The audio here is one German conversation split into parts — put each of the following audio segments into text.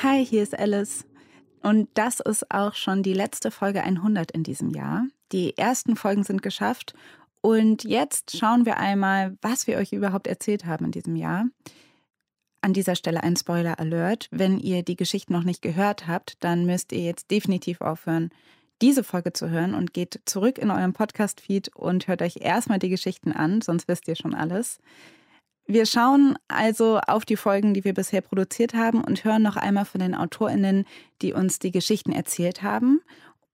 Hi, hier ist Alice. Und das ist auch schon die letzte Folge 100 in diesem Jahr. Die ersten Folgen sind geschafft. Und jetzt schauen wir einmal, was wir euch überhaupt erzählt haben in diesem Jahr. An dieser Stelle ein Spoiler-Alert. Wenn ihr die Geschichte noch nicht gehört habt, dann müsst ihr jetzt definitiv aufhören, diese Folge zu hören und geht zurück in euren Podcast-Feed und hört euch erstmal die Geschichten an, sonst wisst ihr schon alles. Wir schauen also auf die Folgen, die wir bisher produziert haben und hören noch einmal von den AutorInnen, die uns die Geschichten erzählt haben.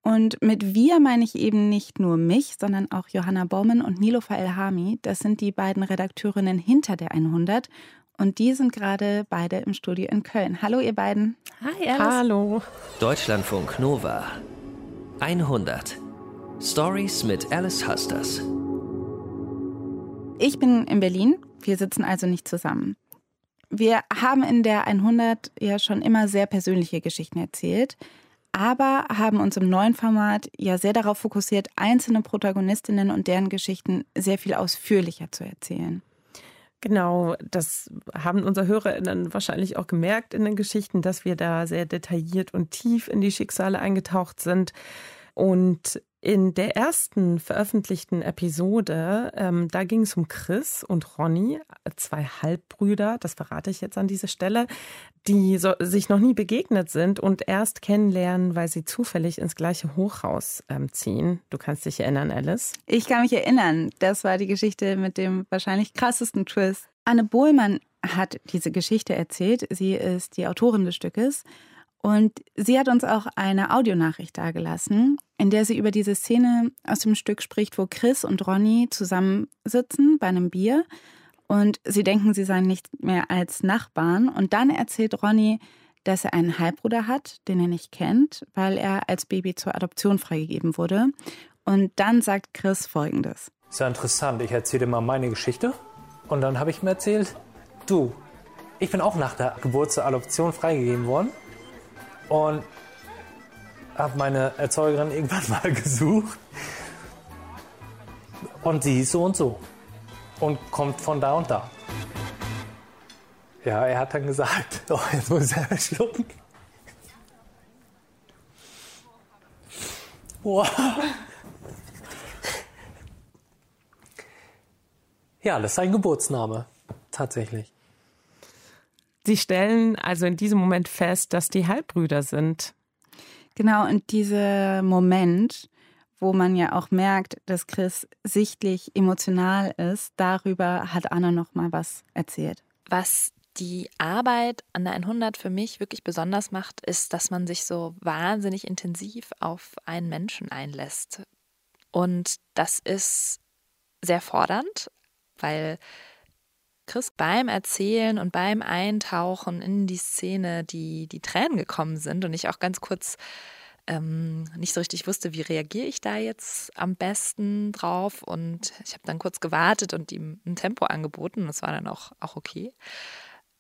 Und mit wir meine ich eben nicht nur mich, sondern auch Johanna Baumann und Nilofa Elhami. Das sind die beiden Redakteurinnen hinter der 100. Und die sind gerade beide im Studio in Köln. Hallo, ihr beiden. Hi, Alice. Hallo. Deutschlandfunk Nova 100 Stories mit Alice Husters. Ich bin in Berlin. Wir sitzen also nicht zusammen. Wir haben in der 100 ja schon immer sehr persönliche Geschichten erzählt, aber haben uns im neuen Format ja sehr darauf fokussiert, einzelne Protagonistinnen und deren Geschichten sehr viel ausführlicher zu erzählen. Genau, das haben unsere HörerInnen wahrscheinlich auch gemerkt in den Geschichten, dass wir da sehr detailliert und tief in die Schicksale eingetaucht sind. Und in der ersten veröffentlichten Episode, ähm, da ging es um Chris und Ronny, zwei Halbbrüder, das verrate ich jetzt an dieser Stelle, die so, sich noch nie begegnet sind und erst kennenlernen, weil sie zufällig ins gleiche Hochhaus ähm, ziehen. Du kannst dich erinnern, Alice? Ich kann mich erinnern. Das war die Geschichte mit dem wahrscheinlich krassesten Twist. Anne Bohlmann hat diese Geschichte erzählt. Sie ist die Autorin des Stückes. Und sie hat uns auch eine Audionachricht dargelassen, in der sie über diese Szene aus dem Stück spricht, wo Chris und Ronny zusammensitzen bei einem Bier und sie denken, sie seien nicht mehr als Nachbarn. Und dann erzählt Ronny, dass er einen Halbbruder hat, den er nicht kennt, weil er als Baby zur Adoption freigegeben wurde. Und dann sagt Chris Folgendes. Sehr interessant. Ich erzähle mal meine Geschichte. Und dann habe ich mir erzählt, du, ich bin auch nach der Geburt zur Adoption freigegeben worden. Und habe meine Erzeugerin irgendwann mal gesucht. Und sie ist so und so. Und kommt von da und da. Ja, er hat dann gesagt, oh, jetzt muss selber schlucken. Boah. Ja, das ist ein Geburtsname. Tatsächlich. Sie stellen also in diesem Moment fest, dass die Halbbrüder sind. Genau, und dieser Moment, wo man ja auch merkt, dass Chris sichtlich emotional ist, darüber hat Anna noch mal was erzählt. Was die Arbeit an der 100 für mich wirklich besonders macht, ist, dass man sich so wahnsinnig intensiv auf einen Menschen einlässt. Und das ist sehr fordernd, weil Chris beim Erzählen und beim Eintauchen in die Szene die, die Tränen gekommen sind und ich auch ganz kurz ähm, nicht so richtig wusste, wie reagiere ich da jetzt am besten drauf. Und ich habe dann kurz gewartet und ihm ein Tempo angeboten. Das war dann auch, auch okay.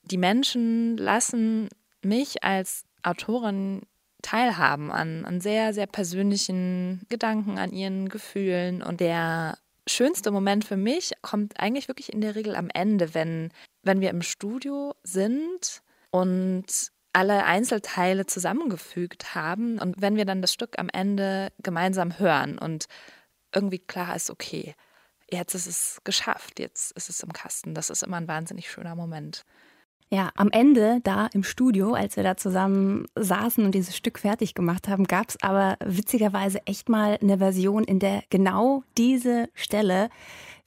Die Menschen lassen mich als Autorin teilhaben an, an sehr, sehr persönlichen Gedanken, an ihren Gefühlen. Und der schönste Moment für mich kommt eigentlich wirklich in der Regel am Ende, wenn, wenn wir im Studio sind und alle Einzelteile zusammengefügt haben und wenn wir dann das Stück am Ende gemeinsam hören und irgendwie klar ist, okay, jetzt ist es geschafft, jetzt ist es im Kasten. Das ist immer ein wahnsinnig schöner Moment. Ja, am Ende da im Studio, als wir da zusammen saßen und dieses Stück fertig gemacht haben, gab es aber witzigerweise echt mal eine Version, in der genau diese Stelle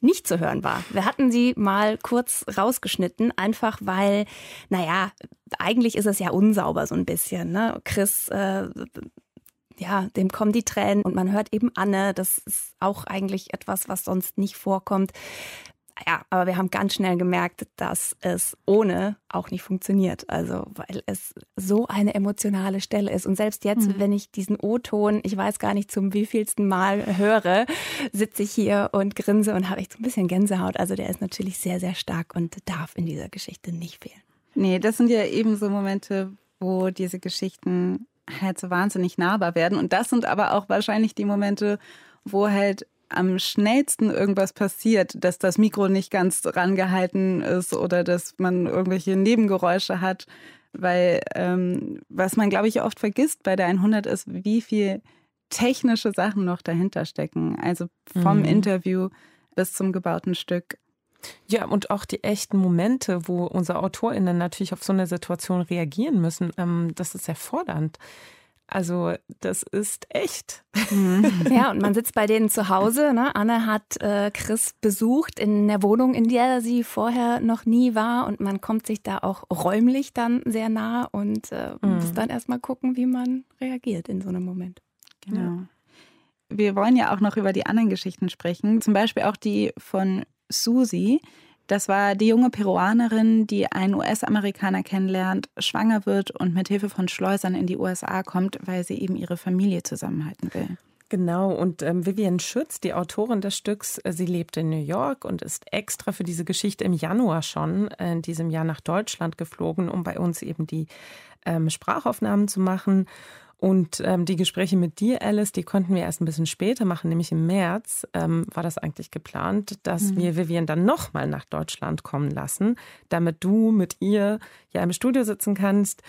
nicht zu hören war. Wir hatten sie mal kurz rausgeschnitten, einfach weil, naja, eigentlich ist es ja unsauber so ein bisschen. Ne? Chris äh, ja, dem kommen die Tränen und man hört eben Anne. Das ist auch eigentlich etwas, was sonst nicht vorkommt. Ja, aber wir haben ganz schnell gemerkt, dass es ohne auch nicht funktioniert. Also, weil es so eine emotionale Stelle ist. Und selbst jetzt, mhm. wenn ich diesen O-Ton, ich weiß gar nicht zum wievielsten Mal höre, sitze ich hier und grinse und habe echt so ein bisschen Gänsehaut. Also, der ist natürlich sehr, sehr stark und darf in dieser Geschichte nicht fehlen. Nee, das sind ja eben so Momente, wo diese Geschichten halt so wahnsinnig nahbar werden. Und das sind aber auch wahrscheinlich die Momente, wo halt am schnellsten irgendwas passiert, dass das Mikro nicht ganz rangehalten ist oder dass man irgendwelche Nebengeräusche hat. weil ähm, was man, glaube ich, oft vergisst bei der 100 ist, wie viel technische Sachen noch dahinter stecken. Also vom mhm. Interview bis zum gebauten Stück. Ja, und auch die echten Momente, wo unsere AutorInnen natürlich auf so eine Situation reagieren müssen, ähm, das ist sehr fordernd. Also das ist echt. Mhm. Ja, und man sitzt bei denen zu Hause. Ne? Anne hat äh, Chris besucht in der Wohnung, in der sie vorher noch nie war. Und man kommt sich da auch räumlich dann sehr nah und äh, mhm. muss dann erstmal gucken, wie man reagiert in so einem Moment. Genau. Ja. Wir wollen ja auch noch über die anderen Geschichten sprechen. Zum Beispiel auch die von Susi. Das war die junge Peruanerin, die einen US-Amerikaner kennenlernt, schwanger wird und mit Hilfe von Schleusern in die USA kommt, weil sie eben ihre Familie zusammenhalten will. Genau, und ähm, Vivian Schütz, die Autorin des Stücks, äh, sie lebt in New York und ist extra für diese Geschichte im Januar schon äh, in diesem Jahr nach Deutschland geflogen, um bei uns eben die ähm, Sprachaufnahmen zu machen. Und ähm, die Gespräche mit dir, Alice, die konnten wir erst ein bisschen später machen, nämlich im März ähm, war das eigentlich geplant, dass mhm. wir Vivian dann nochmal nach Deutschland kommen lassen, damit du mit ihr ja im Studio sitzen kannst.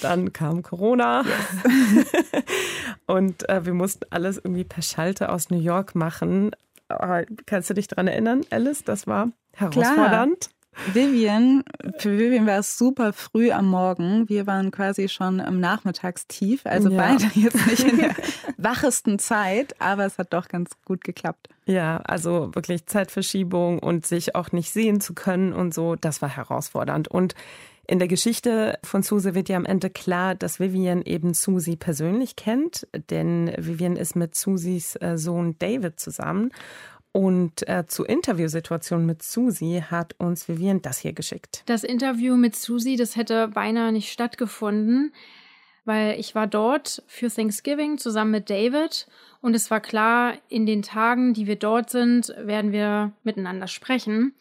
Dann kam Corona yes. und äh, wir mussten alles irgendwie per Schalter aus New York machen. Aber kannst du dich daran erinnern, Alice? Das war herausfordernd. Klar. Vivian, für Vivian war es super früh am Morgen. Wir waren quasi schon im Nachmittagstief, also ja. beide jetzt nicht in der wachesten Zeit, aber es hat doch ganz gut geklappt. Ja, also wirklich Zeitverschiebung und sich auch nicht sehen zu können und so, das war herausfordernd. Und in der Geschichte von Susie wird ja am Ende klar, dass Vivian eben Susie persönlich kennt, denn Vivian ist mit Susies äh, Sohn David zusammen. Und äh, zur Interviewsituation mit Susi hat uns Vivian das hier geschickt. Das Interview mit Susi, das hätte beinahe nicht stattgefunden, weil ich war dort für Thanksgiving zusammen mit David und es war klar, in den Tagen, die wir dort sind, werden wir miteinander sprechen.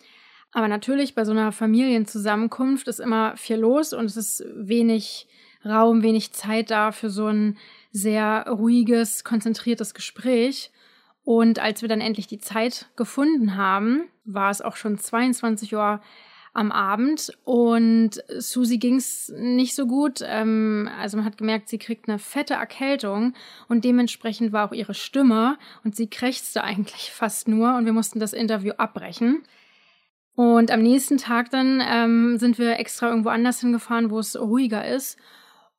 Aber natürlich bei so einer Familienzusammenkunft ist immer viel los und es ist wenig Raum, wenig Zeit da für so ein sehr ruhiges, konzentriertes Gespräch. Und als wir dann endlich die Zeit gefunden haben, war es auch schon 22 Uhr am Abend und Susi ging es nicht so gut. Ähm, also man hat gemerkt, sie kriegt eine fette Erkältung und dementsprechend war auch ihre Stimme und sie krächzte eigentlich fast nur und wir mussten das Interview abbrechen. Und am nächsten Tag dann ähm, sind wir extra irgendwo anders hingefahren, wo es ruhiger ist.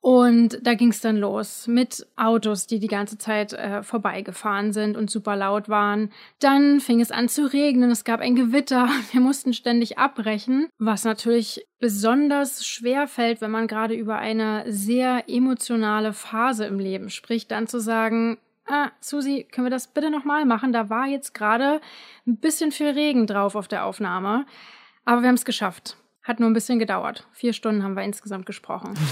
Und da ging es dann los mit Autos, die die ganze Zeit äh, vorbeigefahren sind und super laut waren. Dann fing es an zu regnen, es gab ein Gewitter, wir mussten ständig abbrechen, was natürlich besonders schwer fällt, wenn man gerade über eine sehr emotionale Phase im Leben spricht, dann zu sagen, ah, Susi, können wir das bitte nochmal machen? Da war jetzt gerade ein bisschen viel Regen drauf auf der Aufnahme, aber wir haben es geschafft. Hat nur ein bisschen gedauert. Vier Stunden haben wir insgesamt gesprochen.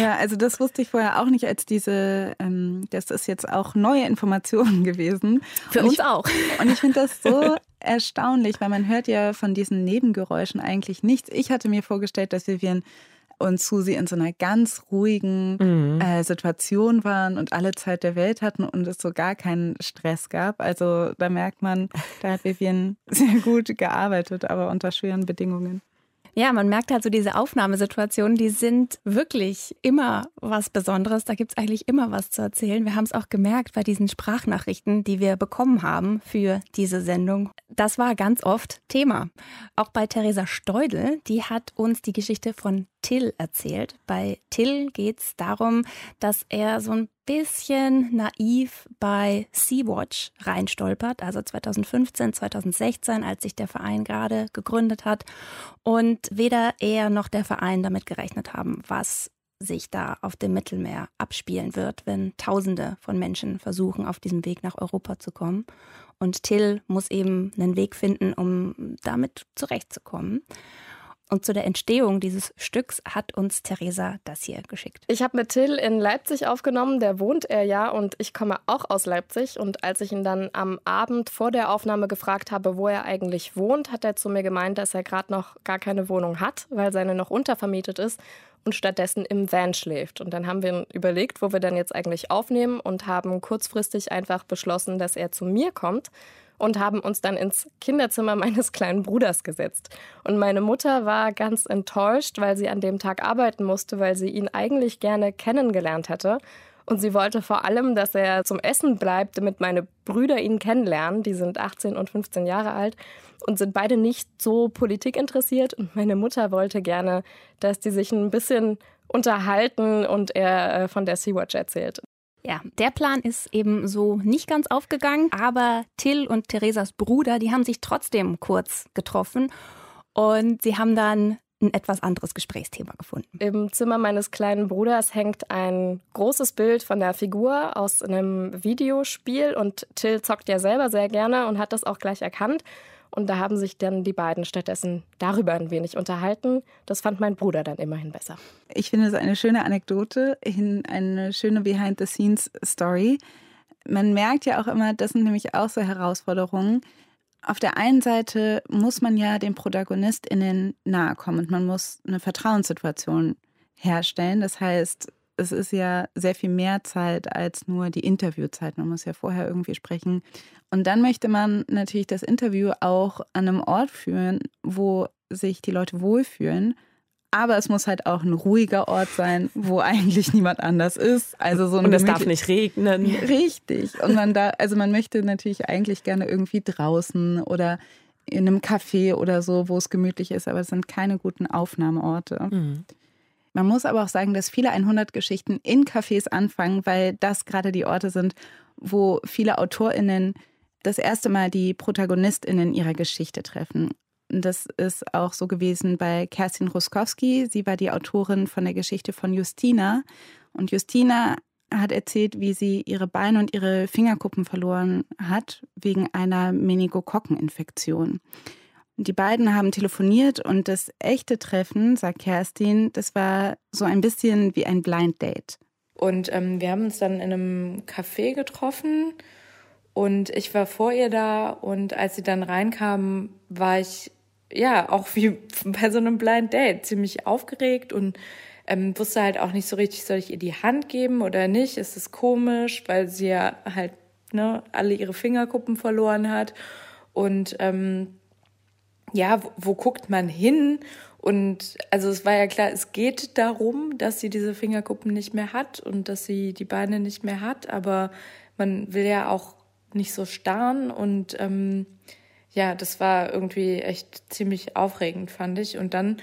Ja, also das wusste ich vorher auch nicht, als diese, ähm, das ist jetzt auch neue Informationen gewesen. Für und uns ich, auch. Und ich finde das so erstaunlich, weil man hört ja von diesen Nebengeräuschen eigentlich nichts. Ich hatte mir vorgestellt, dass Vivian und Susi in so einer ganz ruhigen mhm. äh, Situation waren und alle Zeit der Welt hatten und es so gar keinen Stress gab. Also da merkt man, da hat Vivian sehr gut gearbeitet, aber unter schweren Bedingungen. Ja, man merkt halt so diese Aufnahmesituationen, die sind wirklich immer was Besonderes. Da gibt's eigentlich immer was zu erzählen. Wir haben es auch gemerkt bei diesen Sprachnachrichten, die wir bekommen haben für diese Sendung. Das war ganz oft Thema. Auch bei Theresa Steudel, die hat uns die Geschichte von Till erzählt. Bei Till geht's darum, dass er so ein bisschen naiv bei Sea-Watch reinstolpert, also 2015, 2016, als sich der Verein gerade gegründet hat. Und weder er noch der Verein damit gerechnet haben, was sich da auf dem Mittelmeer abspielen wird, wenn Tausende von Menschen versuchen, auf diesem Weg nach Europa zu kommen. Und Till muss eben einen Weg finden, um damit zurechtzukommen. Und zu der Entstehung dieses Stücks hat uns Theresa das hier geschickt. Ich habe mit Till in Leipzig aufgenommen, der wohnt er ja und ich komme auch aus Leipzig. Und als ich ihn dann am Abend vor der Aufnahme gefragt habe, wo er eigentlich wohnt, hat er zu mir gemeint, dass er gerade noch gar keine Wohnung hat, weil seine noch untervermietet ist und stattdessen im Van schläft. Und dann haben wir überlegt, wo wir dann jetzt eigentlich aufnehmen und haben kurzfristig einfach beschlossen, dass er zu mir kommt und haben uns dann ins Kinderzimmer meines kleinen Bruders gesetzt. Und meine Mutter war ganz enttäuscht, weil sie an dem Tag arbeiten musste, weil sie ihn eigentlich gerne kennengelernt hätte. Und sie wollte vor allem, dass er zum Essen bleibt, damit meine Brüder ihn kennenlernen. Die sind 18 und 15 Jahre alt und sind beide nicht so politikinteressiert. Und meine Mutter wollte gerne, dass die sich ein bisschen unterhalten und er äh, von der Sea-Watch erzählt. Ja, der Plan ist eben so nicht ganz aufgegangen, aber Till und Theresas Bruder, die haben sich trotzdem kurz getroffen und sie haben dann ein etwas anderes Gesprächsthema gefunden. Im Zimmer meines kleinen Bruders hängt ein großes Bild von der Figur aus einem Videospiel und Till zockt ja selber sehr gerne und hat das auch gleich erkannt. Und da haben sich dann die beiden stattdessen darüber ein wenig unterhalten. Das fand mein Bruder dann immerhin besser. Ich finde es eine schöne Anekdote, eine schöne Behind-the-Scenes-Story. Man merkt ja auch immer, das sind nämlich auch so Herausforderungen. Auf der einen Seite muss man ja den ProtagonistInnen nahe kommen und man muss eine Vertrauenssituation herstellen. Das heißt, es ist ja sehr viel mehr Zeit als nur die Interviewzeit. Man muss ja vorher irgendwie sprechen. Und dann möchte man natürlich das Interview auch an einem Ort führen, wo sich die Leute wohlfühlen. Aber es muss halt auch ein ruhiger Ort sein, wo eigentlich niemand anders ist. Also so und es darf nicht regnen. Richtig. Und man da, also man möchte natürlich eigentlich gerne irgendwie draußen oder in einem Café oder so, wo es gemütlich ist, aber es sind keine guten Aufnahmeorte. Mhm. Man muss aber auch sagen, dass viele 100 Geschichten in Cafés anfangen, weil das gerade die Orte sind, wo viele AutorInnen das erste Mal die ProtagonistInnen ihrer Geschichte treffen. Das ist auch so gewesen bei Kerstin Ruskowski. Sie war die Autorin von der Geschichte von Justina. Und Justina hat erzählt, wie sie ihre Beine und ihre Fingerkuppen verloren hat wegen einer Meningokokkeninfektion. Die beiden haben telefoniert und das echte Treffen, sagt Kerstin, das war so ein bisschen wie ein Blind Date. Und ähm, wir haben uns dann in einem Café getroffen und ich war vor ihr da und als sie dann reinkam, war ich ja auch wie bei so einem Blind Date ziemlich aufgeregt und ähm, wusste halt auch nicht so richtig, soll ich ihr die Hand geben oder nicht? Ist es komisch, weil sie ja halt ne, alle ihre Fingerkuppen verloren hat und ähm, ja, wo, wo guckt man hin? Und also es war ja klar, es geht darum, dass sie diese Fingerkuppen nicht mehr hat und dass sie die Beine nicht mehr hat, aber man will ja auch nicht so starren und ähm, ja, das war irgendwie echt ziemlich aufregend, fand ich. Und dann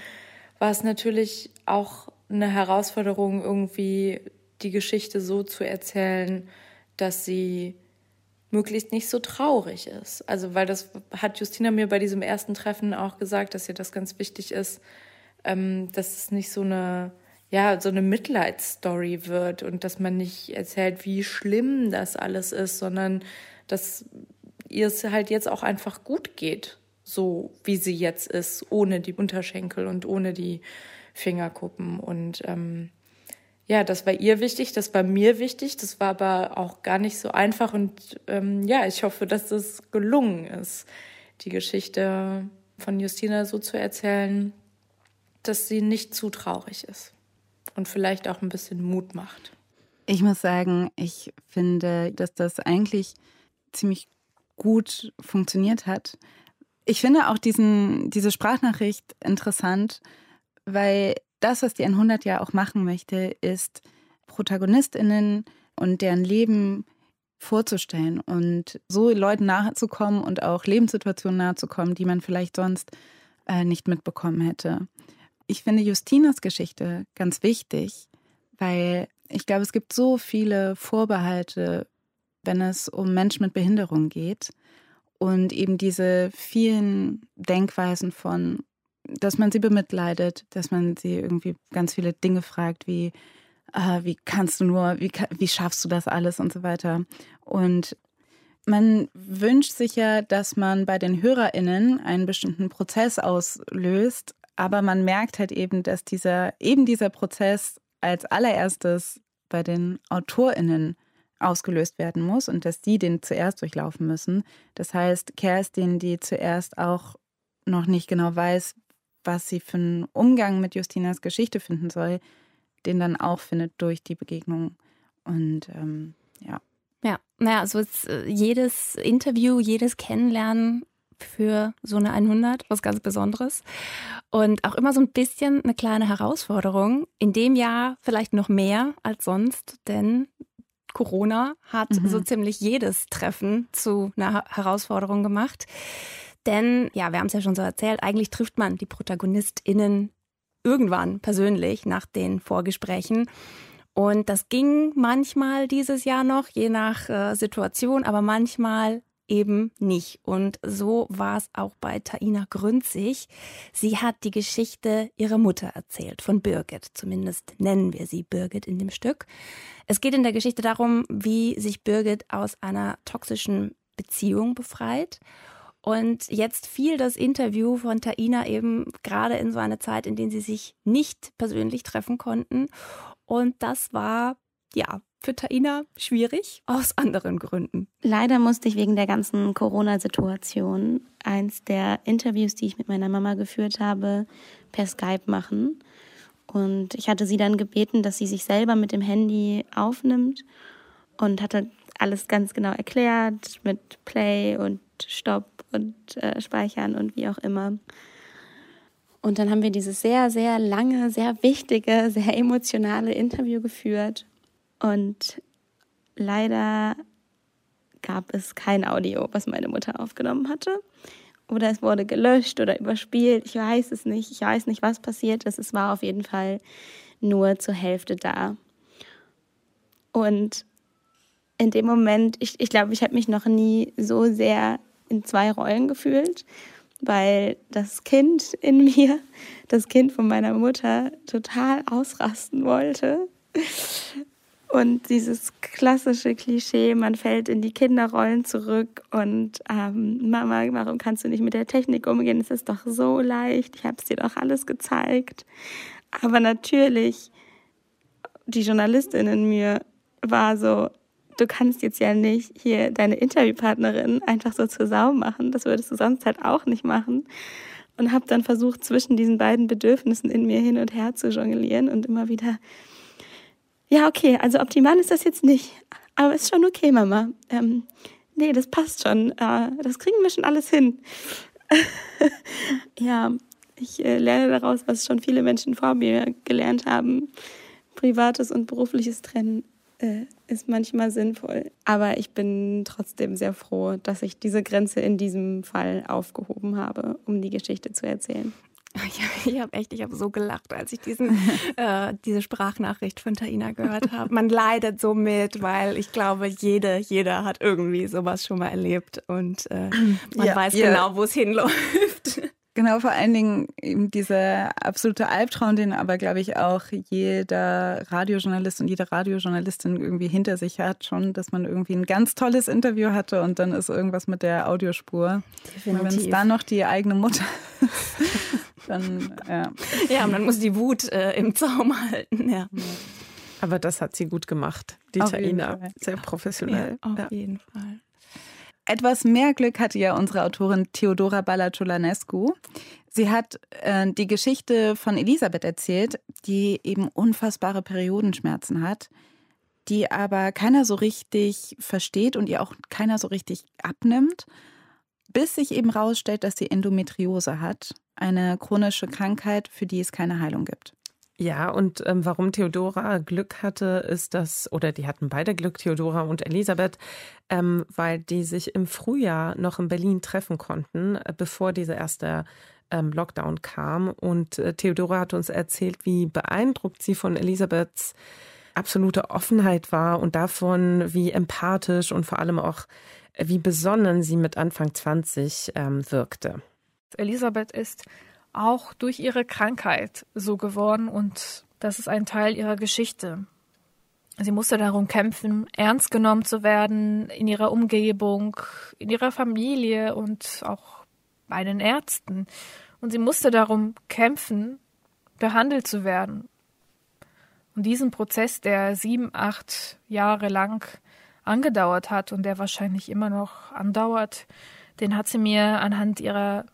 war es natürlich auch eine Herausforderung, irgendwie die Geschichte so zu erzählen, dass sie möglichst nicht so traurig ist. Also, weil das hat Justina mir bei diesem ersten Treffen auch gesagt, dass ihr das ganz wichtig ist, ähm, dass es nicht so eine, ja, so eine Mitleidsstory wird und dass man nicht erzählt, wie schlimm das alles ist, sondern dass ihr es halt jetzt auch einfach gut geht, so wie sie jetzt ist, ohne die Unterschenkel und ohne die Fingerkuppen und ähm, ja, das war ihr wichtig, das war mir wichtig, das war aber auch gar nicht so einfach und ähm, ja, ich hoffe, dass es gelungen ist, die Geschichte von Justina so zu erzählen, dass sie nicht zu traurig ist und vielleicht auch ein bisschen Mut macht. Ich muss sagen, ich finde, dass das eigentlich ziemlich gut funktioniert hat. Ich finde auch diesen, diese Sprachnachricht interessant, weil das, was die 100 ja auch machen möchte, ist ProtagonistInnen und deren Leben vorzustellen und so Leuten nahezukommen und auch Lebenssituationen nahezukommen, die man vielleicht sonst äh, nicht mitbekommen hätte. Ich finde Justinas Geschichte ganz wichtig, weil ich glaube, es gibt so viele Vorbehalte, wenn es um Menschen mit Behinderung geht und eben diese vielen Denkweisen von dass man sie bemitleidet, dass man sie irgendwie ganz viele Dinge fragt, wie, äh, wie kannst du nur, wie, wie schaffst du das alles und so weiter. Und man wünscht sich ja, dass man bei den HörerInnen einen bestimmten Prozess auslöst, aber man merkt halt eben, dass dieser, eben dieser Prozess als allererstes bei den AutorInnen ausgelöst werden muss und dass die den zuerst durchlaufen müssen. Das heißt, Kerstin, die zuerst auch noch nicht genau weiß, was sie für einen Umgang mit Justinas Geschichte finden soll, den dann auch findet durch die Begegnung. Und ähm, ja, Ja, naja, also ist, äh, jedes Interview, jedes Kennenlernen für so eine 100, was ganz Besonderes. Und auch immer so ein bisschen eine kleine Herausforderung. In dem Jahr vielleicht noch mehr als sonst, denn Corona hat mhm. so ziemlich jedes Treffen zu einer Herausforderung gemacht. Denn, ja, wir haben es ja schon so erzählt, eigentlich trifft man die ProtagonistInnen irgendwann persönlich nach den Vorgesprächen. Und das ging manchmal dieses Jahr noch, je nach äh, Situation, aber manchmal eben nicht. Und so war es auch bei Taina Grünzig. Sie hat die Geschichte ihrer Mutter erzählt, von Birgit. Zumindest nennen wir sie Birgit in dem Stück. Es geht in der Geschichte darum, wie sich Birgit aus einer toxischen Beziehung befreit. Und jetzt fiel das Interview von Taina eben gerade in so eine Zeit, in der sie sich nicht persönlich treffen konnten. Und das war, ja, für Taina schwierig, aus anderen Gründen. Leider musste ich wegen der ganzen Corona-Situation eins der Interviews, die ich mit meiner Mama geführt habe, per Skype machen. Und ich hatte sie dann gebeten, dass sie sich selber mit dem Handy aufnimmt und hatte alles ganz genau erklärt mit Play und Stopp und äh, Speichern und wie auch immer. Und dann haben wir dieses sehr, sehr lange, sehr wichtige, sehr emotionale Interview geführt. Und leider gab es kein Audio, was meine Mutter aufgenommen hatte. Oder es wurde gelöscht oder überspielt. Ich weiß es nicht. Ich weiß nicht, was passiert ist. Es war auf jeden Fall nur zur Hälfte da. Und in dem Moment, ich, ich glaube, ich habe mich noch nie so sehr in zwei Rollen gefühlt, weil das Kind in mir, das Kind von meiner Mutter, total ausrasten wollte. Und dieses klassische Klischee, man fällt in die Kinderrollen zurück und ähm, Mama, warum kannst du nicht mit der Technik umgehen? Es ist doch so leicht, ich habe es dir doch alles gezeigt. Aber natürlich, die Journalistin in mir war so, du kannst jetzt ja nicht hier deine Interviewpartnerin einfach so zur Sau machen. Das würdest du sonst halt auch nicht machen. Und habe dann versucht, zwischen diesen beiden Bedürfnissen in mir hin und her zu jonglieren und immer wieder, ja, okay, also optimal ist das jetzt nicht, aber ist schon okay, Mama. Ähm, nee, das passt schon. Äh, das kriegen wir schon alles hin. ja, ich äh, lerne daraus, was schon viele Menschen vor mir gelernt haben. Privates und berufliches Trennen äh, ist manchmal sinnvoll. Aber ich bin trotzdem sehr froh, dass ich diese Grenze in diesem Fall aufgehoben habe, um die Geschichte zu erzählen. Ich, ich habe echt, ich habe so gelacht, als ich diesen, äh, diese Sprachnachricht von Taina gehört habe. Man leidet so mit, weil ich glaube, jede, jeder hat irgendwie sowas schon mal erlebt und äh, man ja, weiß ja. genau, wo es hinläuft. Genau, vor allen Dingen eben dieser absolute Albtraum, den aber, glaube ich, auch jeder Radiojournalist und jede Radiojournalistin irgendwie hinter sich hat, schon, dass man irgendwie ein ganz tolles Interview hatte und dann ist irgendwas mit der Audiospur. Wenn es dann noch die eigene Mutter ist, dann, ja. Ja, man muss die Wut äh, im Zaum halten, ja. Aber das hat sie gut gemacht, die Taina. Sehr professionell. Ja, auf ja. jeden Fall. Etwas mehr Glück hatte ja unsere Autorin Theodora Balaculanescu. Sie hat äh, die Geschichte von Elisabeth erzählt, die eben unfassbare Periodenschmerzen hat, die aber keiner so richtig versteht und ihr auch keiner so richtig abnimmt, bis sich eben rausstellt, dass sie Endometriose hat, eine chronische Krankheit, für die es keine Heilung gibt. Ja, und ähm, warum Theodora Glück hatte, ist das, oder die hatten beide Glück, Theodora und Elisabeth, ähm, weil die sich im Frühjahr noch in Berlin treffen konnten, äh, bevor dieser erste ähm, Lockdown kam. Und äh, Theodora hat uns erzählt, wie beeindruckt sie von Elisabeths absolute Offenheit war und davon, wie empathisch und vor allem auch, äh, wie besonnen sie mit Anfang 20 ähm, wirkte. Elisabeth ist auch durch ihre Krankheit so geworden und das ist ein Teil ihrer Geschichte. Sie musste darum kämpfen, ernst genommen zu werden in ihrer Umgebung, in ihrer Familie und auch bei den Ärzten. Und sie musste darum kämpfen, behandelt zu werden. Und diesen Prozess, der sieben, acht Jahre lang angedauert hat und der wahrscheinlich immer noch andauert, den hat sie mir anhand ihrer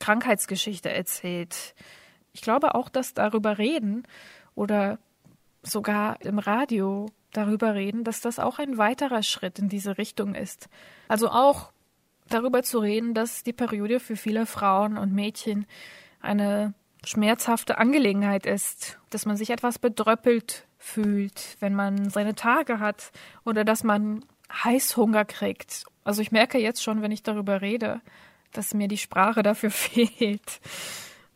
Krankheitsgeschichte erzählt. Ich glaube auch, dass darüber reden oder sogar im Radio darüber reden, dass das auch ein weiterer Schritt in diese Richtung ist. Also auch darüber zu reden, dass die Periode für viele Frauen und Mädchen eine schmerzhafte Angelegenheit ist, dass man sich etwas bedröppelt fühlt, wenn man seine Tage hat oder dass man Heißhunger kriegt. Also ich merke jetzt schon, wenn ich darüber rede, dass mir die Sprache dafür fehlt.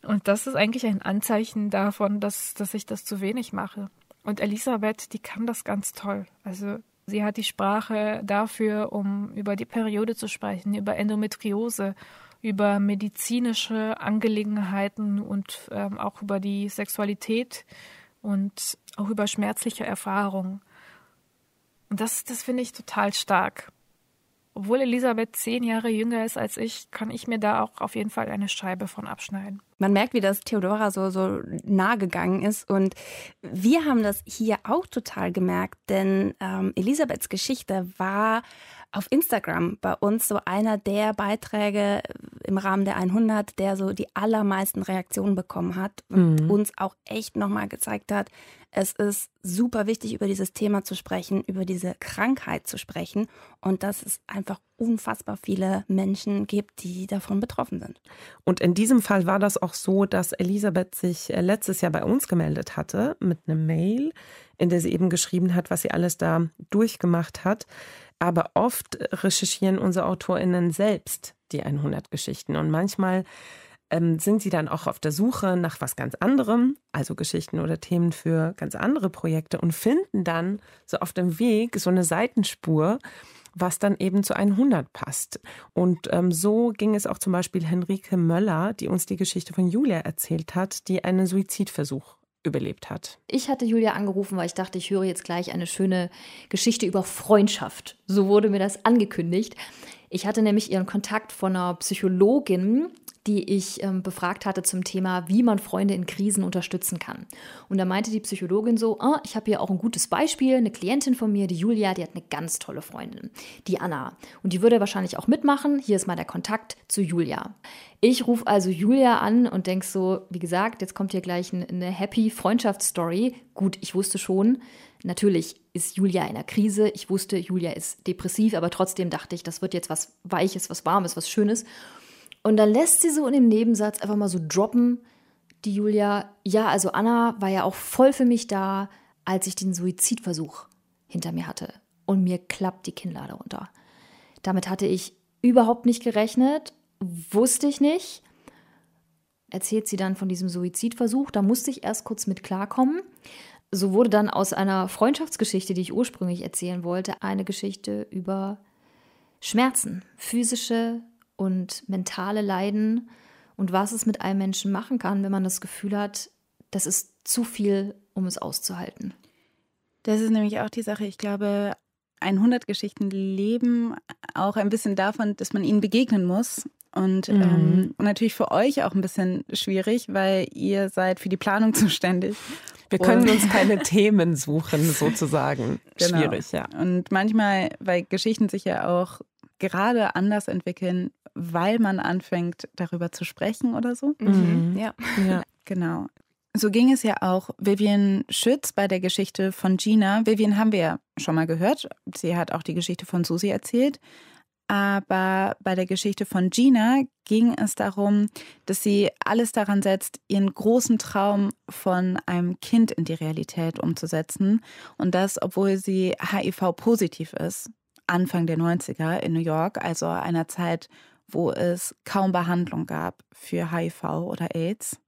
Und das ist eigentlich ein Anzeichen davon, dass, dass ich das zu wenig mache. Und Elisabeth, die kann das ganz toll. Also sie hat die Sprache dafür, um über die Periode zu sprechen, über Endometriose, über medizinische Angelegenheiten und ähm, auch über die Sexualität und auch über schmerzliche Erfahrungen. Und das, das finde ich total stark. Obwohl Elisabeth zehn Jahre jünger ist als ich, kann ich mir da auch auf jeden Fall eine Scheibe von abschneiden. Man merkt, wie das Theodora so, so nah gegangen ist. Und wir haben das hier auch total gemerkt, denn ähm, Elisabeths Geschichte war auf Instagram bei uns so einer der Beiträge im Rahmen der 100, der so die allermeisten Reaktionen bekommen hat und mhm. uns auch echt nochmal gezeigt hat, es ist super wichtig, über dieses Thema zu sprechen, über diese Krankheit zu sprechen und dass es einfach unfassbar viele Menschen gibt, die davon betroffen sind. Und in diesem Fall war das auch so, dass Elisabeth sich äh, letztes Jahr bei uns gemeldet hatte mit einem Mail, in der sie eben geschrieben hat, was sie alles da durchgemacht hat. Aber oft recherchieren unsere AutorInnen selbst die 100 Geschichten und manchmal ähm, sind sie dann auch auf der Suche nach was ganz anderem, also Geschichten oder Themen für ganz andere Projekte und finden dann so auf dem Weg so eine Seitenspur, was dann eben zu 100 passt. Und ähm, so ging es auch zum Beispiel Henrike Möller, die uns die Geschichte von Julia erzählt hat, die einen Suizidversuch überlebt hat. Ich hatte Julia angerufen, weil ich dachte, ich höre jetzt gleich eine schöne Geschichte über Freundschaft. So wurde mir das angekündigt. Ich hatte nämlich ihren Kontakt von einer Psychologin, die ich ähm, befragt hatte zum Thema, wie man Freunde in Krisen unterstützen kann. Und da meinte die Psychologin so, ah, ich habe hier auch ein gutes Beispiel, eine Klientin von mir, die Julia, die hat eine ganz tolle Freundin, die Anna. Und die würde wahrscheinlich auch mitmachen. Hier ist mal der Kontakt zu Julia. Ich rufe also Julia an und denke so, wie gesagt, jetzt kommt hier gleich eine happy Freundschaftsstory. Gut, ich wusste schon, natürlich ist Julia in einer Krise. Ich wusste, Julia ist depressiv, aber trotzdem dachte ich, das wird jetzt was Weiches, was Warmes, was Schönes. Und dann lässt sie so in dem Nebensatz einfach mal so droppen, die Julia, ja, also Anna war ja auch voll für mich da, als ich den Suizidversuch hinter mir hatte. Und mir klappt die Kinnlade runter. Damit hatte ich überhaupt nicht gerechnet wusste ich nicht. Erzählt sie dann von diesem Suizidversuch. Da musste ich erst kurz mit klarkommen. So wurde dann aus einer Freundschaftsgeschichte, die ich ursprünglich erzählen wollte, eine Geschichte über Schmerzen, physische und mentale Leiden und was es mit einem Menschen machen kann, wenn man das Gefühl hat, das ist zu viel, um es auszuhalten. Das ist nämlich auch die Sache. Ich glaube, 100 Geschichten leben auch ein bisschen davon, dass man ihnen begegnen muss und mhm. ähm, natürlich für euch auch ein bisschen schwierig, weil ihr seid für die Planung zuständig. Wir können und uns keine Themen suchen, sozusagen. Genau. Schwierig, ja. Und manchmal, weil Geschichten sich ja auch gerade anders entwickeln, weil man anfängt, darüber zu sprechen oder so. Mhm. Ja. ja. Genau. So ging es ja auch Vivian Schütz bei der Geschichte von Gina. Vivian haben wir ja schon mal gehört. Sie hat auch die Geschichte von Susi erzählt. Aber bei der Geschichte von Gina ging es darum, dass sie alles daran setzt, ihren großen Traum von einem Kind in die Realität umzusetzen. Und das, obwohl sie HIV-positiv ist. Anfang der 90er in New York, also einer Zeit, wo es kaum Behandlung gab für HIV oder AIDS.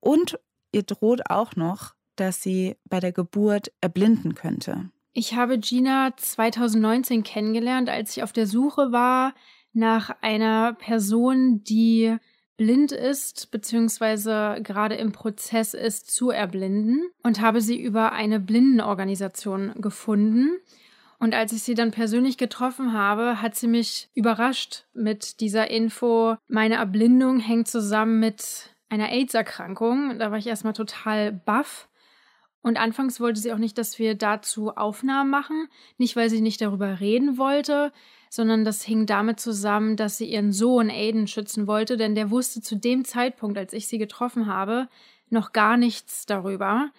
Und ihr droht auch noch, dass sie bei der Geburt erblinden könnte. Ich habe Gina 2019 kennengelernt, als ich auf der Suche war nach einer Person, die blind ist, beziehungsweise gerade im Prozess ist zu erblinden und habe sie über eine Blindenorganisation gefunden. Und als ich sie dann persönlich getroffen habe, hat sie mich überrascht mit dieser Info. Meine Erblindung hängt zusammen mit einer AIDS-Erkrankung. Da war ich erstmal total baff. Und anfangs wollte sie auch nicht, dass wir dazu Aufnahmen machen. Nicht, weil sie nicht darüber reden wollte, sondern das hing damit zusammen, dass sie ihren Sohn Aiden schützen wollte, denn der wusste zu dem Zeitpunkt, als ich sie getroffen habe, noch gar nichts darüber.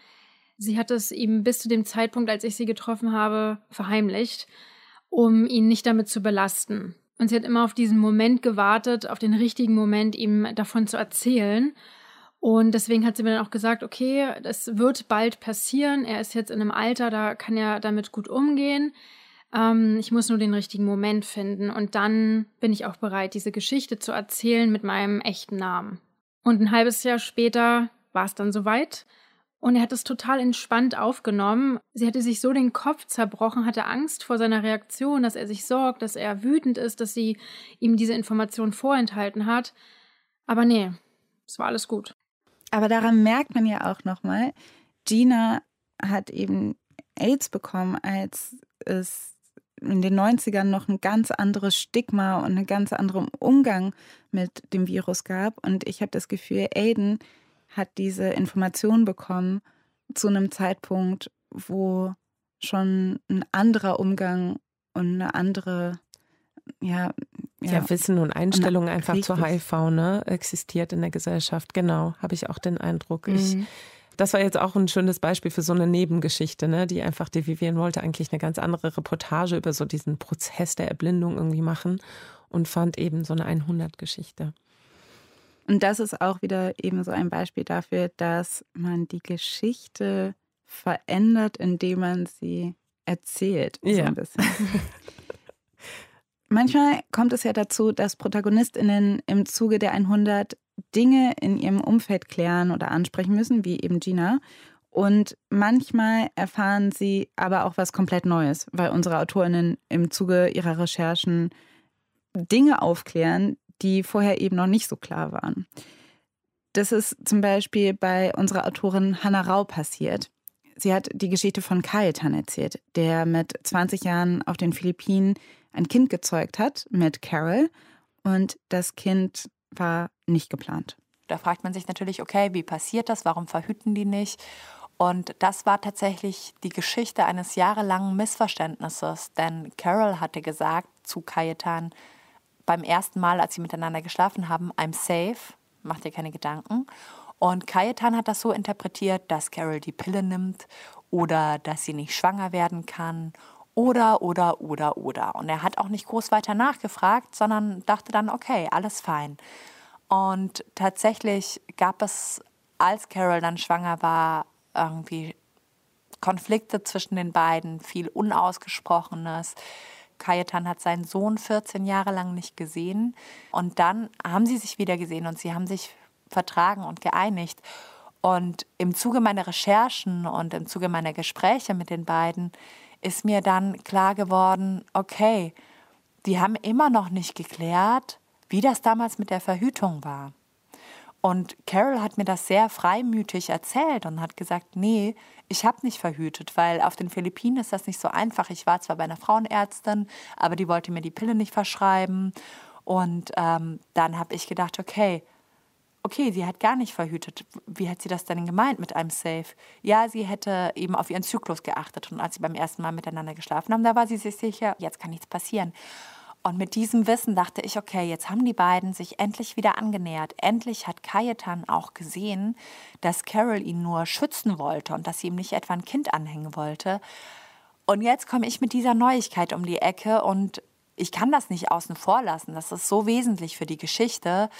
Sie hat es ihm bis zu dem Zeitpunkt, als ich sie getroffen habe, verheimlicht, um ihn nicht damit zu belasten. Und sie hat immer auf diesen Moment gewartet, auf den richtigen Moment, ihm davon zu erzählen. Und deswegen hat sie mir dann auch gesagt, okay, das wird bald passieren. Er ist jetzt in einem Alter, da kann er damit gut umgehen. Ähm, ich muss nur den richtigen Moment finden. Und dann bin ich auch bereit, diese Geschichte zu erzählen mit meinem echten Namen. Und ein halbes Jahr später war es dann soweit. Und er hat es total entspannt aufgenommen. Sie hatte sich so den Kopf zerbrochen, hatte Angst vor seiner Reaktion, dass er sich sorgt, dass er wütend ist, dass sie ihm diese Information vorenthalten hat. Aber nee, es war alles gut. Aber daran merkt man ja auch nochmal, Gina hat eben AIDS bekommen, als es in den 90ern noch ein ganz anderes Stigma und einen ganz anderen Umgang mit dem Virus gab. Und ich habe das Gefühl, Aiden hat diese Information bekommen zu einem Zeitpunkt, wo schon ein anderer Umgang und eine andere ja, ja, ja Wissen und Einstellung einfach zu HIV ne, existiert in der Gesellschaft. Genau, habe ich auch den Eindruck. Mhm. Ich, das war jetzt auch ein schönes Beispiel für so eine Nebengeschichte, ne, die einfach die Vivian wollte eigentlich eine ganz andere Reportage über so diesen Prozess der Erblindung irgendwie machen und fand eben so eine 100-Geschichte. Und das ist auch wieder eben so ein Beispiel dafür, dass man die Geschichte verändert, indem man sie erzählt. So ja. ein bisschen. Manchmal kommt es ja dazu, dass ProtagonistInnen im Zuge der 100 Dinge in ihrem Umfeld klären oder ansprechen müssen, wie eben Gina. Und manchmal erfahren sie aber auch was komplett Neues, weil unsere AutorInnen im Zuge ihrer Recherchen Dinge aufklären, die vorher eben noch nicht so klar waren. Das ist zum Beispiel bei unserer Autorin Hannah Rau passiert. Sie hat die Geschichte von Kajetan erzählt, der mit 20 Jahren auf den Philippinen ein Kind gezeugt hat mit Carol und das Kind war nicht geplant. Da fragt man sich natürlich, okay, wie passiert das? Warum verhüten die nicht? Und das war tatsächlich die Geschichte eines jahrelangen Missverständnisses, denn Carol hatte gesagt zu Kajetan, beim ersten Mal, als sie miteinander geschlafen haben, I'm safe, mach dir keine Gedanken. Und Kajetan hat das so interpretiert, dass Carol die Pille nimmt oder dass sie nicht schwanger werden kann oder, oder, oder, oder. Und er hat auch nicht groß weiter nachgefragt, sondern dachte dann, okay, alles fein. Und tatsächlich gab es, als Carol dann schwanger war, irgendwie Konflikte zwischen den beiden, viel Unausgesprochenes. Kajetan hat seinen Sohn 14 Jahre lang nicht gesehen. Und dann haben sie sich wieder gesehen und sie haben sich vertragen und geeinigt. Und im Zuge meiner Recherchen und im Zuge meiner Gespräche mit den beiden ist mir dann klar geworden, okay, die haben immer noch nicht geklärt, wie das damals mit der Verhütung war. Und Carol hat mir das sehr freimütig erzählt und hat gesagt, nee, ich habe nicht verhütet, weil auf den Philippinen ist das nicht so einfach. Ich war zwar bei einer Frauenärztin, aber die wollte mir die Pille nicht verschreiben. Und ähm, dann habe ich gedacht, okay, okay, sie hat gar nicht verhütet. Wie hat sie das denn gemeint mit einem Safe? Ja, sie hätte eben auf ihren Zyklus geachtet. Und als sie beim ersten Mal miteinander geschlafen haben, da war sie sich sicher, jetzt kann nichts passieren. Und mit diesem Wissen dachte ich, okay, jetzt haben die beiden sich endlich wieder angenähert. Endlich hat Kajetan auch gesehen, dass Carol ihn nur schützen wollte und dass sie ihm nicht etwa ein Kind anhängen wollte. Und jetzt komme ich mit dieser Neuigkeit um die Ecke und ich kann das nicht außen vor lassen. Das ist so wesentlich für die Geschichte.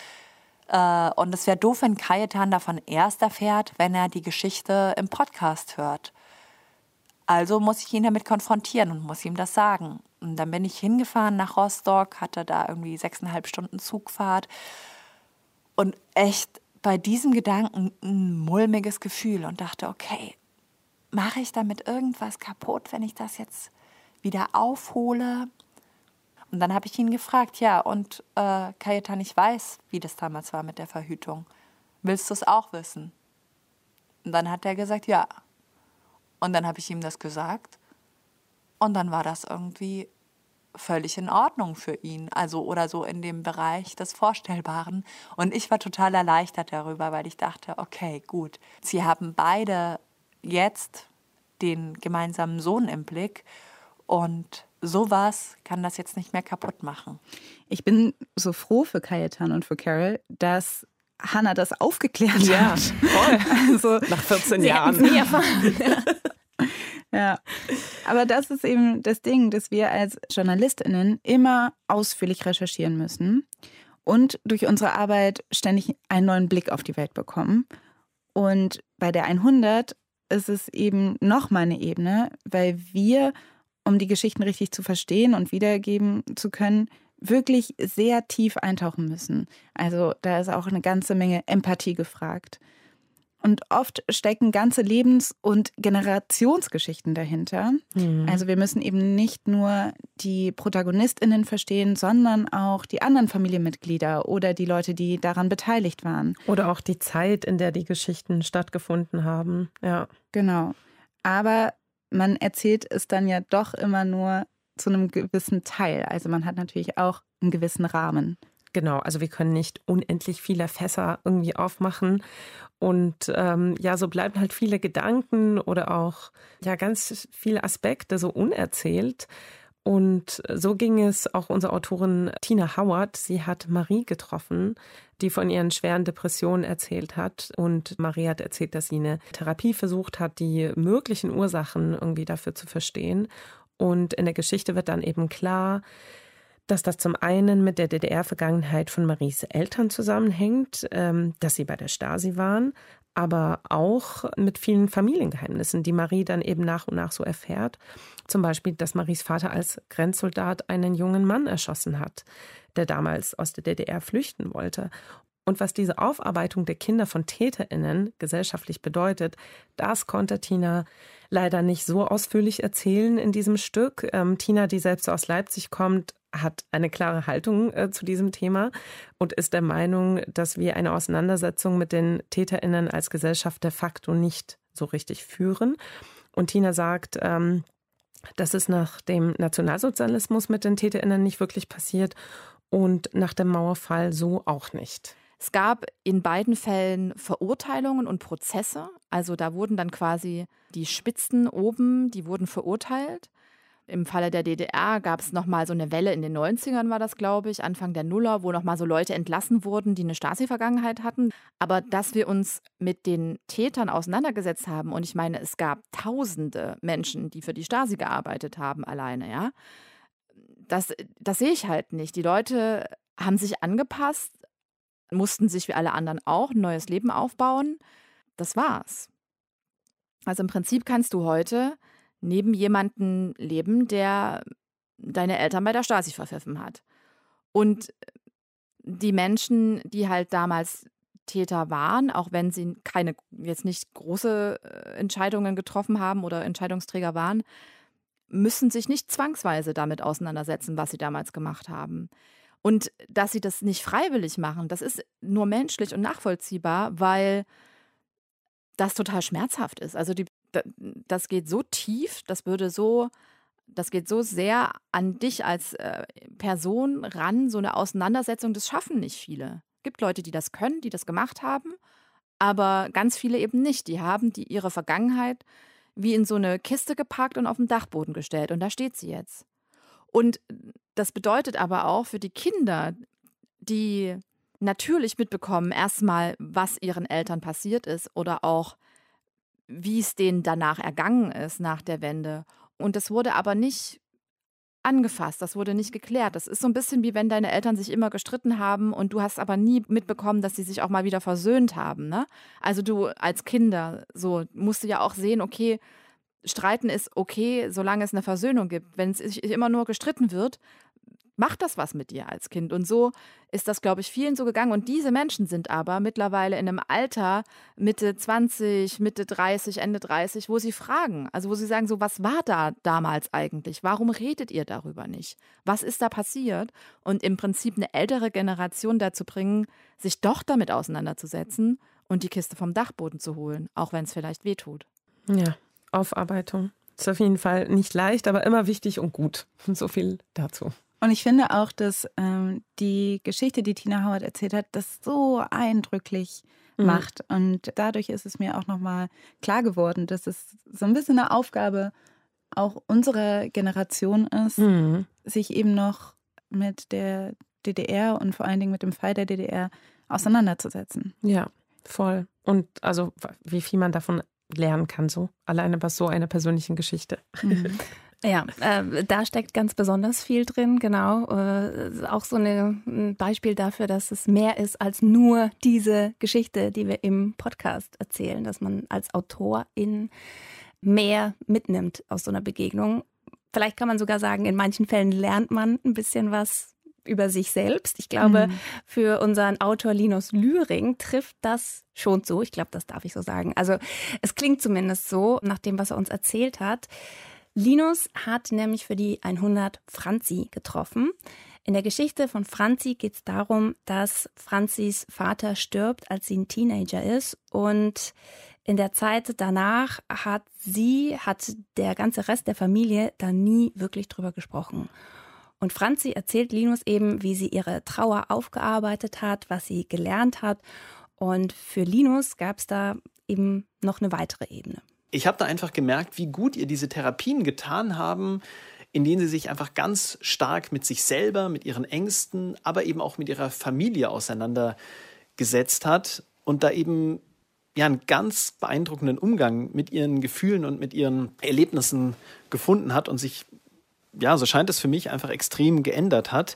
Äh, und es wäre doof, wenn Kajetan davon erst erfährt, wenn er die Geschichte im Podcast hört. Also muss ich ihn damit konfrontieren und muss ihm das sagen. Und dann bin ich hingefahren nach Rostock, hatte da irgendwie sechseinhalb Stunden Zugfahrt und echt bei diesem Gedanken ein mulmiges Gefühl und dachte, okay, mache ich damit irgendwas kaputt, wenn ich das jetzt wieder aufhole? Und dann habe ich ihn gefragt, ja, und äh, Kajetan, ich weiß, wie das damals war mit der Verhütung. Willst du es auch wissen? Und dann hat er gesagt, ja. Und dann habe ich ihm das gesagt. Und dann war das irgendwie völlig in Ordnung für ihn. Also oder so in dem Bereich des Vorstellbaren. Und ich war total erleichtert darüber, weil ich dachte, okay, gut. Sie haben beide jetzt den gemeinsamen Sohn im Blick. Und sowas kann das jetzt nicht mehr kaputt machen. Ich bin so froh für Kajetan und für Carol, dass Hannah das aufgeklärt ja, hat. Voll. Also, Nach 14 Sie Jahren. Nie erfahren. ja. Aber das ist eben das Ding, dass wir als JournalistInnen immer ausführlich recherchieren müssen und durch unsere Arbeit ständig einen neuen Blick auf die Welt bekommen. Und bei der 100 ist es eben nochmal eine Ebene, weil wir, um die Geschichten richtig zu verstehen und wiedergeben zu können, wirklich sehr tief eintauchen müssen. Also da ist auch eine ganze Menge Empathie gefragt. Und oft stecken ganze Lebens- und Generationsgeschichten dahinter. Mhm. Also wir müssen eben nicht nur die Protagonistinnen verstehen, sondern auch die anderen Familienmitglieder oder die Leute, die daran beteiligt waren. Oder auch die Zeit, in der die Geschichten stattgefunden haben. Ja. Genau. Aber man erzählt es dann ja doch immer nur zu einem gewissen Teil. Also man hat natürlich auch einen gewissen Rahmen. Genau, also wir können nicht unendlich viele Fässer irgendwie aufmachen. Und ähm, ja, so bleiben halt viele Gedanken oder auch ja ganz viele Aspekte so unerzählt. Und so ging es auch unserer Autorin Tina Howard. Sie hat Marie getroffen, die von ihren schweren Depressionen erzählt hat. Und Marie hat erzählt, dass sie eine Therapie versucht hat, die möglichen Ursachen irgendwie dafür zu verstehen. Und in der Geschichte wird dann eben klar, dass das zum einen mit der DDR-Vergangenheit von Maries Eltern zusammenhängt, ähm, dass sie bei der Stasi waren, aber auch mit vielen Familiengeheimnissen, die Marie dann eben nach und nach so erfährt. Zum Beispiel, dass Maries Vater als Grenzsoldat einen jungen Mann erschossen hat, der damals aus der DDR flüchten wollte. Und was diese Aufarbeitung der Kinder von TäterInnen gesellschaftlich bedeutet, das konnte Tina leider nicht so ausführlich erzählen in diesem Stück. Ähm, Tina, die selbst aus Leipzig kommt, hat eine klare Haltung äh, zu diesem Thema und ist der Meinung, dass wir eine Auseinandersetzung mit den TäterInnen als Gesellschaft de facto nicht so richtig führen. Und Tina sagt, ähm, dass es nach dem Nationalsozialismus mit den TäterInnen nicht wirklich passiert und nach dem Mauerfall so auch nicht. Es gab in beiden Fällen Verurteilungen und Prozesse. Also da wurden dann quasi die Spitzen oben, die wurden verurteilt. Im Falle der DDR gab es nochmal so eine Welle in den 90ern, war das, glaube ich, Anfang der Nuller, wo nochmal so Leute entlassen wurden, die eine Stasi-Vergangenheit hatten. Aber dass wir uns mit den Tätern auseinandergesetzt haben, und ich meine, es gab tausende Menschen, die für die Stasi gearbeitet haben, alleine, ja, das, das sehe ich halt nicht. Die Leute haben sich angepasst, mussten sich wie alle anderen auch ein neues Leben aufbauen. Das war's. Also im Prinzip kannst du heute neben jemanden leben, der deine Eltern bei der Stasi verpfiffen hat. Und die Menschen, die halt damals Täter waren, auch wenn sie keine jetzt nicht große äh, Entscheidungen getroffen haben oder Entscheidungsträger waren, müssen sich nicht zwangsweise damit auseinandersetzen, was sie damals gemacht haben. Und dass sie das nicht freiwillig machen, das ist nur menschlich und nachvollziehbar, weil das total schmerzhaft ist. Also die das geht so tief, das würde so, das geht so sehr an dich als äh, Person ran, so eine Auseinandersetzung, das schaffen nicht viele. Es gibt Leute, die das können, die das gemacht haben, aber ganz viele eben nicht. Die haben die ihre Vergangenheit wie in so eine Kiste gepackt und auf den Dachboden gestellt und da steht sie jetzt. Und das bedeutet aber auch für die Kinder, die natürlich mitbekommen, erstmal, was ihren Eltern passiert ist oder auch wie es denen danach ergangen ist nach der Wende. Und das wurde aber nicht angefasst, das wurde nicht geklärt. Das ist so ein bisschen wie wenn deine Eltern sich immer gestritten haben und du hast aber nie mitbekommen, dass sie sich auch mal wieder versöhnt haben. Ne? Also du als Kinder so musst du ja auch sehen, okay, Streiten ist okay, solange es eine Versöhnung gibt. Wenn es immer nur gestritten wird, macht das was mit dir als Kind. Und so ist das, glaube ich, vielen so gegangen. Und diese Menschen sind aber mittlerweile in einem Alter, Mitte 20, Mitte 30, Ende 30, wo sie fragen, also wo sie sagen, so, was war da damals eigentlich? Warum redet ihr darüber nicht? Was ist da passiert? Und im Prinzip eine ältere Generation dazu bringen, sich doch damit auseinanderzusetzen und die Kiste vom Dachboden zu holen, auch wenn es vielleicht wehtut. Ja, Aufarbeitung. Ist auf jeden Fall nicht leicht, aber immer wichtig und gut. So viel dazu. Und ich finde auch, dass ähm, die Geschichte, die Tina Howard erzählt hat, das so eindrücklich mhm. macht. Und dadurch ist es mir auch nochmal klar geworden, dass es so ein bisschen eine Aufgabe auch unserer Generation ist, mhm. sich eben noch mit der DDR und vor allen Dingen mit dem Fall der DDR auseinanderzusetzen. Ja, voll. Und also wie viel man davon lernen kann, so alleine bei so einer persönlichen Geschichte. Mhm. Ja, äh, da steckt ganz besonders viel drin, genau. Äh, auch so eine, ein Beispiel dafür, dass es mehr ist als nur diese Geschichte, die wir im Podcast erzählen, dass man als Autorin mehr mitnimmt aus so einer Begegnung. Vielleicht kann man sogar sagen, in manchen Fällen lernt man ein bisschen was über sich selbst. Ich glaube, mhm. für unseren Autor Linus Lühring trifft das schon so. Ich glaube, das darf ich so sagen. Also es klingt zumindest so, nach dem, was er uns erzählt hat. Linus hat nämlich für die 100 Franzi getroffen. In der Geschichte von Franzi geht es darum, dass Franzis Vater stirbt, als sie ein Teenager ist. Und in der Zeit danach hat sie, hat der ganze Rest der Familie da nie wirklich drüber gesprochen. Und Franzi erzählt Linus eben, wie sie ihre Trauer aufgearbeitet hat, was sie gelernt hat. Und für Linus gab es da eben noch eine weitere Ebene ich habe da einfach gemerkt, wie gut ihr diese Therapien getan haben, in denen sie sich einfach ganz stark mit sich selber, mit ihren Ängsten, aber eben auch mit ihrer Familie auseinandergesetzt hat und da eben ja einen ganz beeindruckenden Umgang mit ihren Gefühlen und mit ihren Erlebnissen gefunden hat und sich ja, so scheint es für mich einfach extrem geändert hat.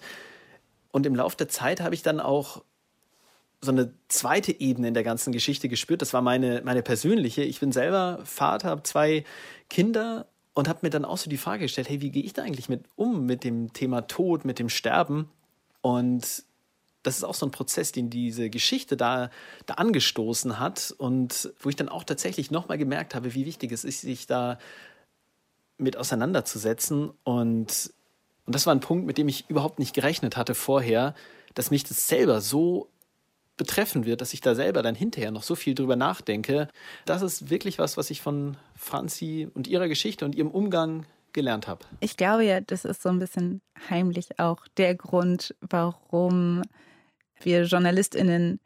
Und im Laufe der Zeit habe ich dann auch so eine zweite Ebene in der ganzen Geschichte gespürt. Das war meine, meine persönliche. Ich bin selber Vater, habe zwei Kinder und habe mir dann auch so die Frage gestellt, hey, wie gehe ich da eigentlich mit um mit dem Thema Tod, mit dem Sterben? Und das ist auch so ein Prozess, den diese Geschichte da, da angestoßen hat und wo ich dann auch tatsächlich nochmal gemerkt habe, wie wichtig es ist, sich da mit auseinanderzusetzen. Und, und das war ein Punkt, mit dem ich überhaupt nicht gerechnet hatte vorher, dass mich das selber so betreffen wird, dass ich da selber dann hinterher noch so viel drüber nachdenke. Das ist wirklich was, was ich von Franzi und ihrer Geschichte und ihrem Umgang gelernt habe. Ich glaube ja, das ist so ein bisschen heimlich auch der Grund, warum wir JournalistInnen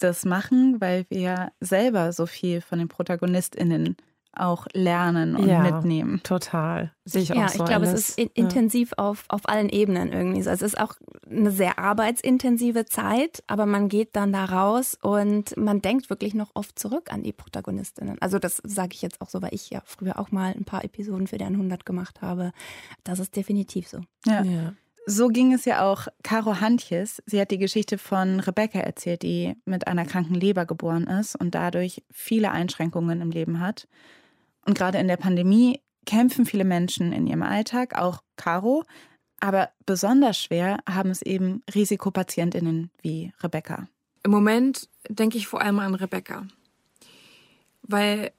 das machen, weil wir selber so viel von den ProtagonistInnen auch lernen und ja, mitnehmen. Total. Sehe ich ja, auch so. Ich glaube, alles. es ist in, intensiv auf, auf allen Ebenen irgendwie. Also es ist auch eine sehr arbeitsintensive Zeit, aber man geht dann da raus und man denkt wirklich noch oft zurück an die Protagonistinnen. Also das sage ich jetzt auch so, weil ich ja früher auch mal ein paar Episoden für den 100 gemacht habe. Das ist definitiv so. ja. ja. So ging es ja auch Caro Hantjes. Sie hat die Geschichte von Rebecca erzählt, die mit einer kranken Leber geboren ist und dadurch viele Einschränkungen im Leben hat. Und gerade in der Pandemie kämpfen viele Menschen in ihrem Alltag, auch Caro. Aber besonders schwer haben es eben Risikopatientinnen wie Rebecca. Im Moment denke ich vor allem an Rebecca, weil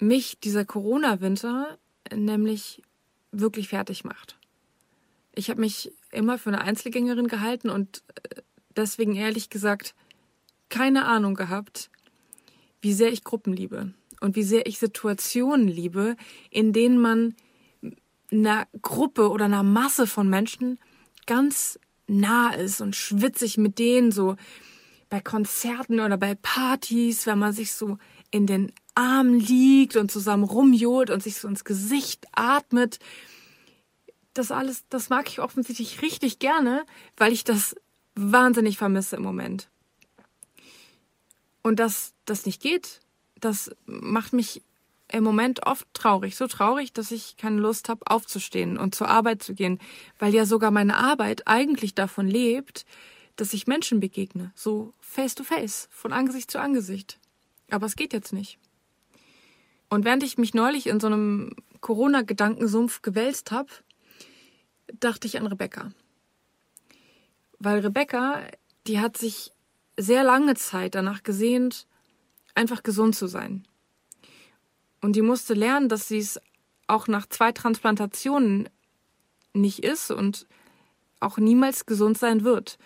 mich dieser Corona-Winter nämlich wirklich fertig macht. Ich habe mich immer für eine Einzelgängerin gehalten und äh, deswegen ehrlich gesagt keine Ahnung gehabt, wie sehr ich Gruppen liebe und wie sehr ich Situationen liebe, in denen man einer Gruppe oder einer Masse von Menschen ganz nah ist und schwitzig mit denen so bei Konzerten oder bei Partys, wenn man sich so in den Armen liegt und zusammen rumjohlt und sich so ins Gesicht atmet. Das alles, das mag ich offensichtlich richtig gerne, weil ich das wahnsinnig vermisse im Moment. Und dass das nicht geht, das macht mich im Moment oft traurig. So traurig, dass ich keine Lust habe, aufzustehen und zur Arbeit zu gehen, weil ja sogar meine Arbeit eigentlich davon lebt, dass ich Menschen begegne, so face to face, von Angesicht zu Angesicht. Aber es geht jetzt nicht. Und während ich mich neulich in so einem Corona-Gedankensumpf gewälzt habe, dachte ich an Rebecca. Weil Rebecca, die hat sich sehr lange Zeit danach gesehnt, einfach gesund zu sein. Und die musste lernen, dass sie es auch nach zwei Transplantationen nicht ist und auch niemals gesund sein wird.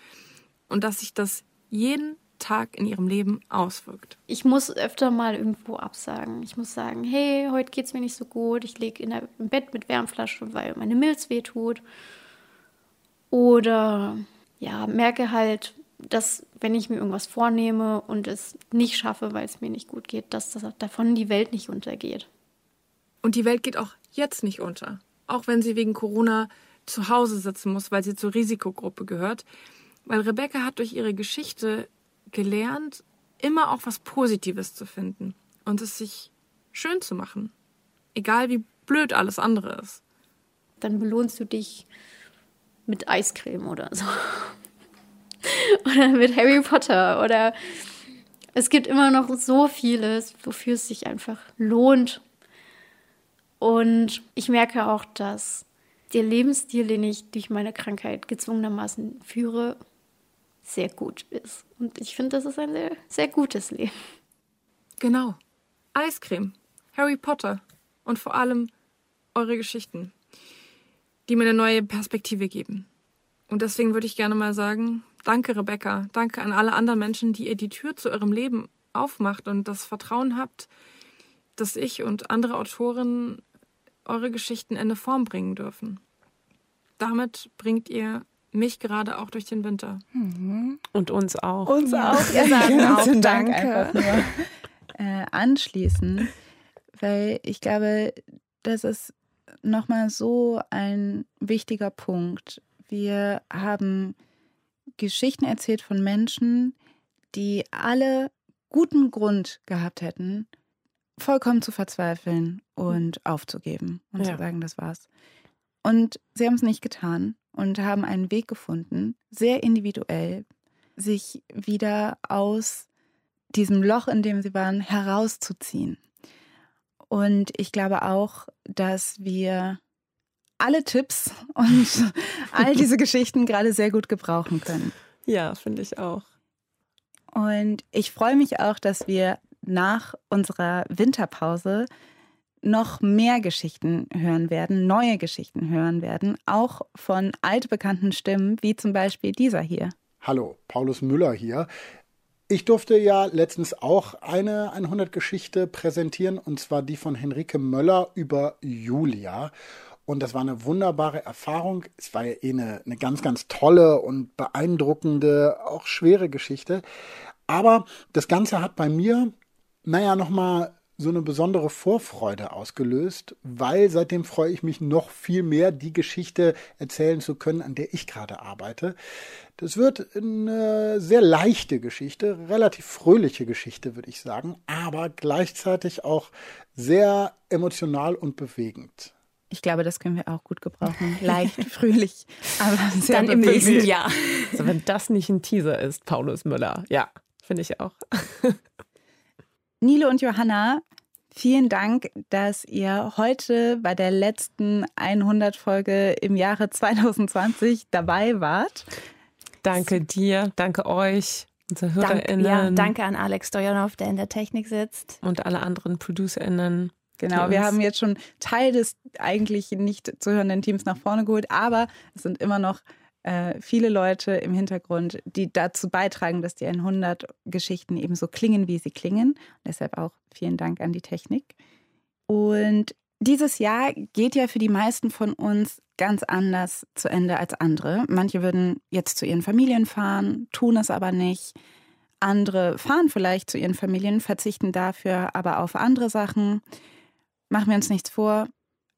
Und dass sich das jeden Tag in ihrem Leben auswirkt. Ich muss öfter mal irgendwo absagen. Ich muss sagen, hey, heute geht es mir nicht so gut. Ich liege im Bett mit Wärmflasche, weil meine Milz wehtut. Oder ja, merke halt, dass wenn ich mir irgendwas vornehme und es nicht schaffe, weil es mir nicht gut geht, dass das, davon die Welt nicht untergeht. Und die Welt geht auch jetzt nicht unter. Auch wenn sie wegen Corona zu Hause sitzen muss, weil sie zur Risikogruppe gehört. Weil Rebecca hat durch ihre Geschichte gelernt, immer auch was Positives zu finden und es sich schön zu machen. Egal wie blöd alles andere ist. Dann belohnst du dich mit Eiscreme oder so. oder mit Harry Potter oder es gibt immer noch so vieles, wofür es sich einfach lohnt. Und ich merke auch, dass der Lebensstil, den ich durch meine Krankheit gezwungenermaßen führe, sehr gut ist. Und ich finde, das ist ein sehr, sehr gutes Leben. Genau. Eiscreme, Harry Potter und vor allem eure Geschichten, die mir eine neue Perspektive geben. Und deswegen würde ich gerne mal sagen, danke Rebecca, danke an alle anderen Menschen, die ihr die Tür zu eurem Leben aufmacht und das Vertrauen habt, dass ich und andere Autoren eure Geschichten in eine Form bringen dürfen. Damit bringt ihr mich gerade auch durch den Winter. Mhm. Und uns auch. Uns ja. auch. Wir sagen auch Dank Danke. einfach nur äh, anschließen, weil ich glaube, das ist nochmal so ein wichtiger Punkt. Wir haben Geschichten erzählt von Menschen, die alle guten Grund gehabt hätten, vollkommen zu verzweifeln und aufzugeben und ja. zu sagen, das war's. Und sie haben es nicht getan und haben einen Weg gefunden, sehr individuell, sich wieder aus diesem Loch, in dem sie waren, herauszuziehen. Und ich glaube auch, dass wir alle Tipps und all diese Geschichten gerade sehr gut gebrauchen können. Ja, finde ich auch. Und ich freue mich auch, dass wir nach unserer Winterpause noch mehr Geschichten hören werden, neue Geschichten hören werden, auch von altbekannten Stimmen, wie zum Beispiel dieser hier. Hallo, Paulus Müller hier. Ich durfte ja letztens auch eine 100-Geschichte präsentieren, und zwar die von Henrike Möller über Julia. Und das war eine wunderbare Erfahrung. Es war ja eh eine, eine ganz, ganz tolle und beeindruckende, auch schwere Geschichte. Aber das Ganze hat bei mir, naja, nochmal so eine besondere Vorfreude ausgelöst, weil seitdem freue ich mich noch viel mehr, die Geschichte erzählen zu können, an der ich gerade arbeite. Das wird eine sehr leichte Geschichte, relativ fröhliche Geschichte, würde ich sagen, aber gleichzeitig auch sehr emotional und bewegend. Ich glaube, das können wir auch gut gebrauchen. Leicht, fröhlich, aber Dann im nächsten Jahr. Also wenn das nicht ein Teaser ist, Paulus Müller. Ja, finde ich auch. Nile und Johanna, vielen Dank, dass ihr heute bei der letzten 100-Folge im Jahre 2020 dabei wart. Danke dir, danke euch, unsere HörerInnen. Dank, ja, danke an Alex Stojanov, der in der Technik sitzt. Und alle anderen ProducerInnen. Genau, wir haben jetzt schon Teil des eigentlich nicht zu hörenden Teams nach vorne geholt, aber es sind immer noch äh, viele Leute im Hintergrund, die dazu beitragen, dass die 100 Geschichten eben so klingen, wie sie klingen. Deshalb auch vielen Dank an die Technik. Und dieses Jahr geht ja für die meisten von uns ganz anders zu Ende als andere. Manche würden jetzt zu ihren Familien fahren, tun es aber nicht. Andere fahren vielleicht zu ihren Familien, verzichten dafür aber auf andere Sachen. Machen wir uns nichts vor,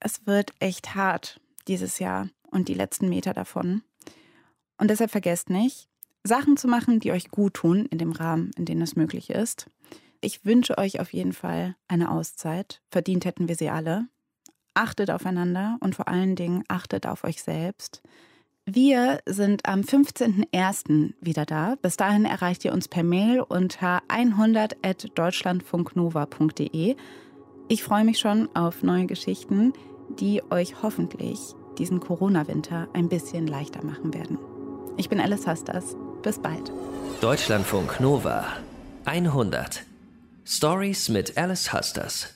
es wird echt hart dieses Jahr und die letzten Meter davon. Und deshalb vergesst nicht, Sachen zu machen, die euch gut tun, in dem Rahmen, in dem es möglich ist. Ich wünsche euch auf jeden Fall eine Auszeit. Verdient hätten wir sie alle. Achtet aufeinander und vor allen Dingen achtet auf euch selbst. Wir sind am 15.01. wieder da. Bis dahin erreicht ihr uns per Mail unter 100.deutschlandfunknova.de. Ich freue mich schon auf neue Geschichten, die euch hoffentlich diesen Corona-Winter ein bisschen leichter machen werden. Ich bin Alice Hastas. Bis bald. Deutschlandfunk Nova 100 Stories mit Alice Hastas.